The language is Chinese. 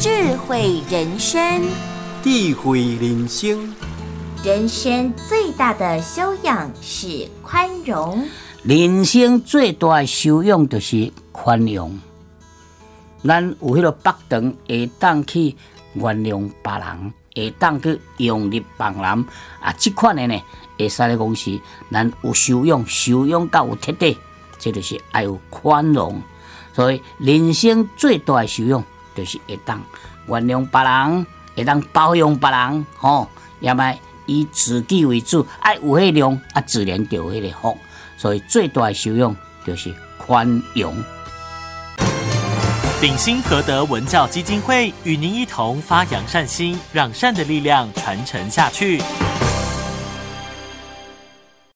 智慧人生，智慧人生，人生最大的修养是宽容。人生最大的修养就是宽容。咱有迄个北长，会当去原谅别人，会当去用力别人啊，即款的呢，会使咧讲是咱有修养，修养到有彻底，这就是爱有宽容。所以人生最大的修养就是会当原谅别人，会当包容别人，吼，也卖以自己为主，爱有迄量啊，自然就有迄个福。所以最大的修养就是宽容。鼎新和德文教基金会与您一同发扬善心，让善的力量传承下去。